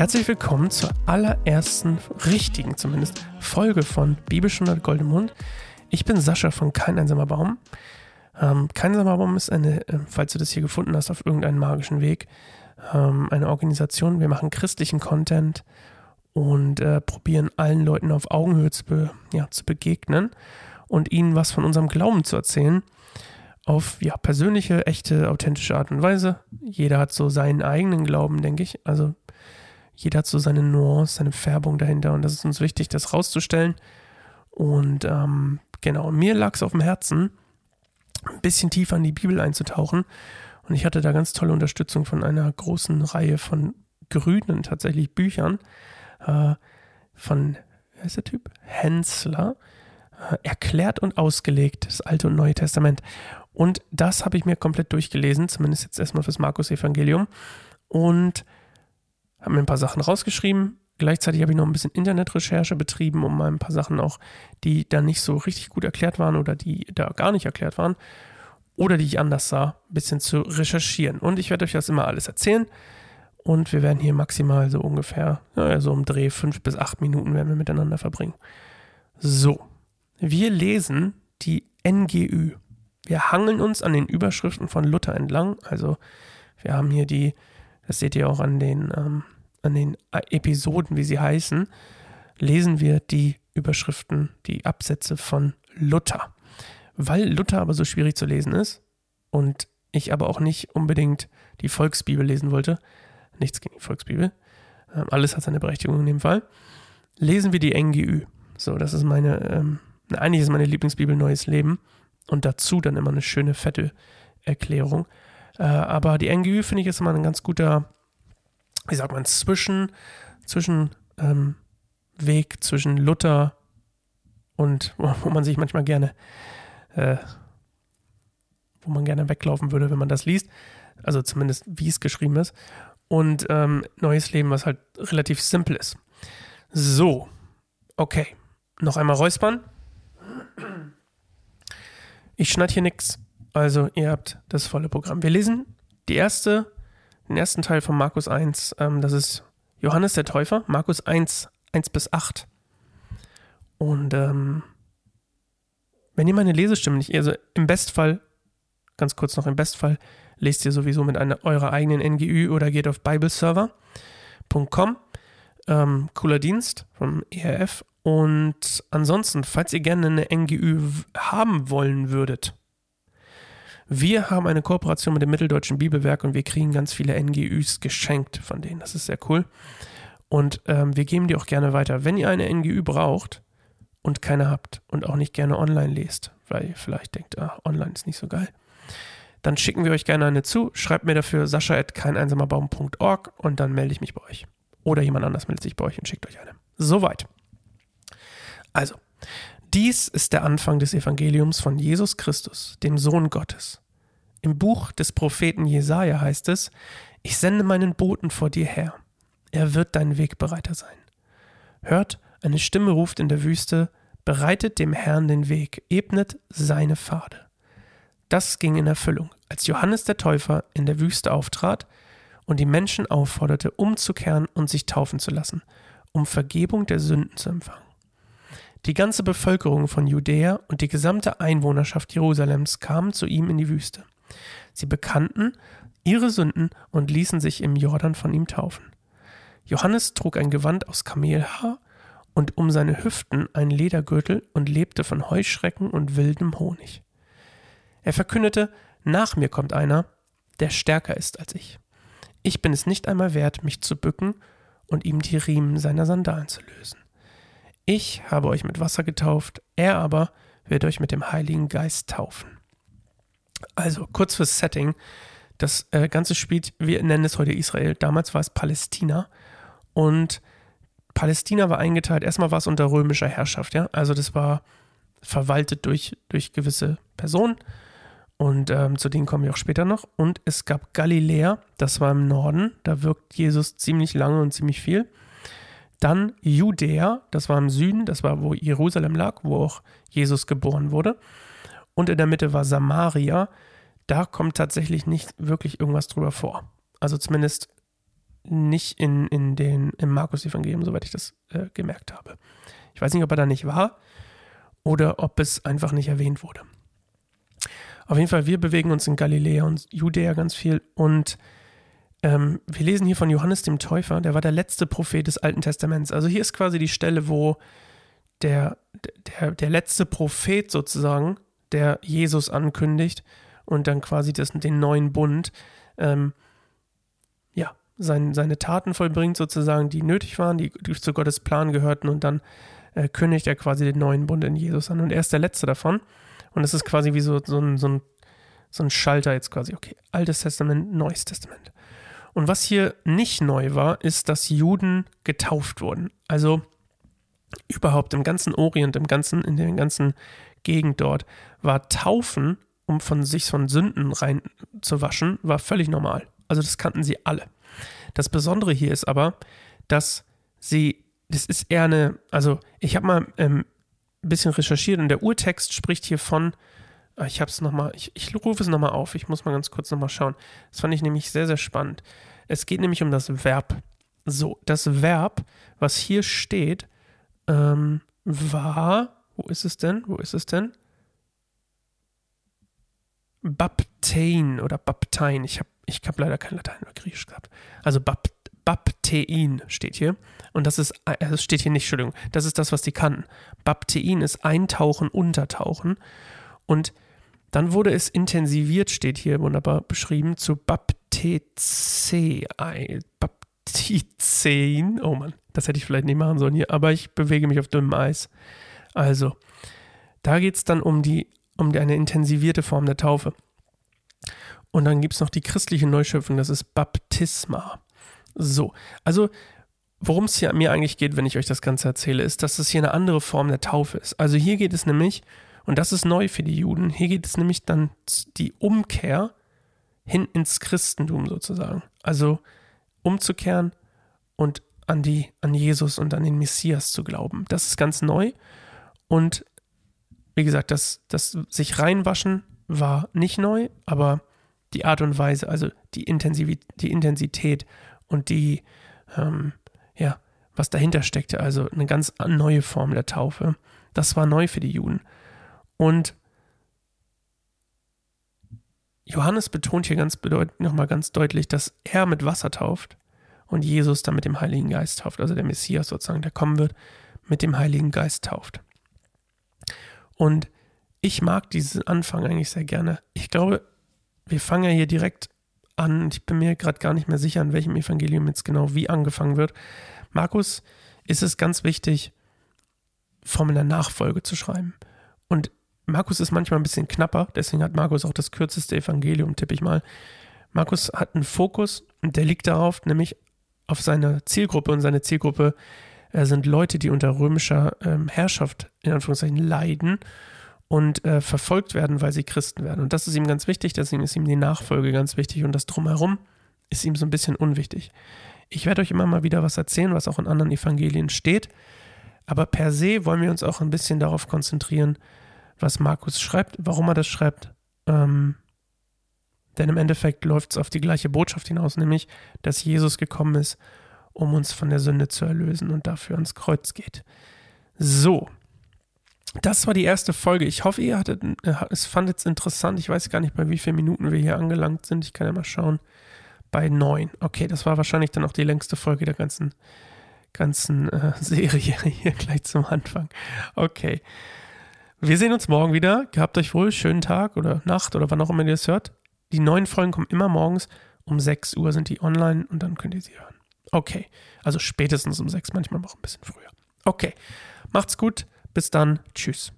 Herzlich willkommen zur allerersten richtigen, zumindest, Folge von Bibelstunde Golden Mund. Ich bin Sascha von Kein einsamer Baum. Ähm, Kein einsamer Baum ist eine, äh, falls du das hier gefunden hast, auf irgendeinen magischen Weg, ähm, eine Organisation. Wir machen christlichen Content und äh, probieren allen Leuten auf Augenhöhe zu, be, ja, zu begegnen und ihnen was von unserem Glauben zu erzählen. Auf ja, persönliche, echte, authentische Art und Weise. Jeder hat so seinen eigenen Glauben, denke ich. Also jeder hat so seine Nuance, seine Färbung dahinter und das ist uns wichtig, das rauszustellen. Und ähm, genau, mir lag es auf dem Herzen, ein bisschen tiefer in die Bibel einzutauchen. Und ich hatte da ganz tolle Unterstützung von einer großen Reihe von grünen tatsächlich Büchern äh, von, wer ist der Typ? Hensler. Äh, erklärt und ausgelegt, das Alte und Neue Testament. Und das habe ich mir komplett durchgelesen, zumindest jetzt erstmal fürs Markus-Evangelium. Und habe mir ein paar Sachen rausgeschrieben. Gleichzeitig habe ich noch ein bisschen Internetrecherche betrieben, um mal ein paar Sachen auch, die da nicht so richtig gut erklärt waren oder die da gar nicht erklärt waren oder die ich anders sah, ein bisschen zu recherchieren. Und ich werde euch das immer alles erzählen. Und wir werden hier maximal so ungefähr, ja, so um Dreh fünf bis acht Minuten werden wir miteinander verbringen. So, wir lesen die NGÜ. Wir hangeln uns an den Überschriften von Luther entlang. Also wir haben hier die das seht ihr auch an den, ähm, an den Episoden, wie sie heißen, lesen wir die Überschriften, die Absätze von Luther. Weil Luther aber so schwierig zu lesen ist und ich aber auch nicht unbedingt die Volksbibel lesen wollte, nichts gegen die Volksbibel, ähm, alles hat seine Berechtigung in dem Fall, lesen wir die NGÜ. So, das ist meine, ähm, eigentlich ist meine Lieblingsbibel Neues Leben und dazu dann immer eine schöne fette Erklärung. Äh, aber die NGÜ finde ich ist immer ein ganz guter, wie sagt man, Zwischen, zwischen ähm, zwischen Luther und wo man sich manchmal gerne, äh, wo man gerne weglaufen würde, wenn man das liest. Also zumindest wie es geschrieben ist. Und ähm, Neues Leben, was halt relativ simpel ist. So, okay. Noch einmal räuspern. Ich schneide hier nichts. Also ihr habt das volle Programm. Wir lesen die erste, den ersten Teil von Markus 1. Ähm, das ist Johannes der Täufer, Markus 1, 1 bis 8. Und ähm, wenn ihr meine Lesestimme nicht, also im Bestfall, ganz kurz noch im Bestfall, lest ihr sowieso mit einer eurer eigenen NGÜ oder geht auf bibleserver.com. Ähm, cooler Dienst vom ERF. Und ansonsten, falls ihr gerne eine NGÜ haben wollen würdet, wir haben eine Kooperation mit dem Mitteldeutschen Bibelwerk und wir kriegen ganz viele NGÜs geschenkt von denen. Das ist sehr cool. Und ähm, wir geben die auch gerne weiter. Wenn ihr eine NGÜ braucht und keine habt und auch nicht gerne online lest, weil ihr vielleicht denkt, ah, online ist nicht so geil, dann schicken wir euch gerne eine zu. Schreibt mir dafür sascha.keineinsamerbaum.org und dann melde ich mich bei euch. Oder jemand anders meldet sich bei euch und schickt euch eine. Soweit. Also, dies ist der Anfang des Evangeliums von Jesus Christus, dem Sohn Gottes. Im Buch des Propheten Jesaja heißt es: Ich sende meinen Boten vor dir her. Er wird dein Wegbereiter sein. Hört, eine Stimme ruft in der Wüste: Bereitet dem Herrn den Weg, ebnet seine Pfade. Das ging in Erfüllung, als Johannes der Täufer in der Wüste auftrat und die Menschen aufforderte, umzukehren und sich taufen zu lassen, um Vergebung der Sünden zu empfangen. Die ganze Bevölkerung von Judäa und die gesamte Einwohnerschaft Jerusalems kamen zu ihm in die Wüste. Sie bekannten ihre Sünden und ließen sich im Jordan von ihm taufen. Johannes trug ein Gewand aus Kamelhaar und um seine Hüften einen Ledergürtel und lebte von Heuschrecken und wildem Honig. Er verkündete, nach mir kommt einer, der stärker ist als ich. Ich bin es nicht einmal wert, mich zu bücken und ihm die Riemen seiner Sandalen zu lösen. Ich habe euch mit Wasser getauft, er aber wird euch mit dem Heiligen Geist taufen. Also kurz fürs Setting. Das äh, Ganze spielt, wir nennen es heute Israel, damals war es Palästina. Und Palästina war eingeteilt, erstmal war es unter römischer Herrschaft, ja, also das war verwaltet durch, durch gewisse Personen. Und ähm, zu denen kommen wir auch später noch. Und es gab Galiläa, das war im Norden, da wirkt Jesus ziemlich lange und ziemlich viel dann Judäa, das war im Süden, das war, wo Jerusalem lag, wo auch Jesus geboren wurde. Und in der Mitte war Samaria. Da kommt tatsächlich nicht wirklich irgendwas drüber vor. Also zumindest nicht in, in den, im Markus-Evangelium, soweit ich das äh, gemerkt habe. Ich weiß nicht, ob er da nicht war oder ob es einfach nicht erwähnt wurde. Auf jeden Fall, wir bewegen uns in Galiläa und Judäa ganz viel und ähm, wir lesen hier von Johannes dem Täufer, der war der letzte Prophet des Alten Testaments. Also hier ist quasi die Stelle, wo der, der, der letzte Prophet sozusagen, der Jesus ankündigt und dann quasi das, den neuen Bund, ähm, ja, sein, seine Taten vollbringt sozusagen, die nötig waren, die, zu Gottes Plan gehörten und dann äh, kündigt er quasi den neuen Bund in Jesus an und er ist der letzte davon und es ist quasi wie so, so, ein, so, ein, so ein Schalter jetzt quasi, okay, Altes Testament, Neues Testament. Und was hier nicht neu war, ist, dass Juden getauft wurden. Also überhaupt im ganzen Orient, im ganzen, in der ganzen Gegend dort, war Taufen, um von sich von Sünden rein zu waschen, war völlig normal. Also das kannten sie alle. Das Besondere hier ist aber, dass sie, das ist eher eine, also ich habe mal ähm, ein bisschen recherchiert und der Urtext spricht hier von, ich habe es nochmal, ich, ich rufe es nochmal auf, ich muss mal ganz kurz nochmal schauen. Das fand ich nämlich sehr, sehr spannend. Es geht nämlich um das Verb. So, das Verb, was hier steht, ähm, war, wo ist es denn? Wo ist es denn? Baptein oder Baptein. Ich habe ich hab leider kein Latein oder Griechisch gehabt. Also Bap, Baptein steht hier. Und das ist, äh, es steht hier nicht, Entschuldigung, das ist das, was die kannten. Baptein ist Eintauchen, Untertauchen. Und dann wurde es intensiviert, steht hier wunderbar beschrieben, zu Baptizei. Baptizein. Oh Mann, das hätte ich vielleicht nicht machen sollen hier, aber ich bewege mich auf dünnem Eis. Also, da geht es dann um, die, um eine intensivierte Form der Taufe. Und dann gibt es noch die christliche Neuschöpfung, das ist Baptisma. So, also worum es hier mir eigentlich geht, wenn ich euch das Ganze erzähle, ist, dass es hier eine andere Form der Taufe ist. Also hier geht es nämlich, und das ist neu für die Juden, hier geht es nämlich dann die Umkehr hin ins Christentum sozusagen. Also umzukehren und an die, an Jesus und an den Messias zu glauben. Das ist ganz neu. Und wie gesagt, das, das sich reinwaschen war nicht neu, aber die Art und Weise, also die, Intensivität, die Intensität und die, ähm, ja, was dahinter steckte, also eine ganz neue Form der Taufe, das war neu für die Juden. Und Johannes betont hier ganz nochmal ganz deutlich, dass er mit Wasser tauft und Jesus dann mit dem Heiligen Geist tauft, also der Messias sozusagen, der kommen wird, mit dem Heiligen Geist tauft. Und ich mag diesen Anfang eigentlich sehr gerne. Ich glaube, wir fangen ja hier direkt an. Ich bin mir gerade gar nicht mehr sicher, an welchem Evangelium jetzt genau wie angefangen wird. Markus ist es ganz wichtig, Formen der Nachfolge zu schreiben. Und Markus ist manchmal ein bisschen knapper, deswegen hat Markus auch das kürzeste Evangelium, tippe ich mal. Markus hat einen Fokus und der liegt darauf, nämlich auf seine Zielgruppe und seine Zielgruppe äh, sind Leute, die unter römischer ähm, Herrschaft in Anführungszeichen leiden und äh, verfolgt werden, weil sie Christen werden. Und das ist ihm ganz wichtig, deswegen ist ihm die Nachfolge ganz wichtig und das drumherum ist ihm so ein bisschen unwichtig. Ich werde euch immer mal wieder was erzählen, was auch in anderen Evangelien steht, aber per se wollen wir uns auch ein bisschen darauf konzentrieren, was Markus schreibt, warum er das schreibt. Ähm, denn im Endeffekt läuft es auf die gleiche Botschaft hinaus, nämlich, dass Jesus gekommen ist, um uns von der Sünde zu erlösen und dafür ans Kreuz geht. So, das war die erste Folge. Ich hoffe, ihr hattet, äh, es fandet es interessant. Ich weiß gar nicht, bei wie vielen Minuten wir hier angelangt sind. Ich kann ja mal schauen. Bei neun. Okay, das war wahrscheinlich dann auch die längste Folge der ganzen, ganzen äh, Serie hier gleich zum Anfang. Okay. Wir sehen uns morgen wieder. Gehabt euch wohl. Schönen Tag oder Nacht oder wann auch immer ihr es hört. Die neuen Folgen kommen immer morgens. Um 6 Uhr sind die online und dann könnt ihr sie hören. Okay. Also spätestens um 6, manchmal noch ein bisschen früher. Okay. Macht's gut. Bis dann. Tschüss.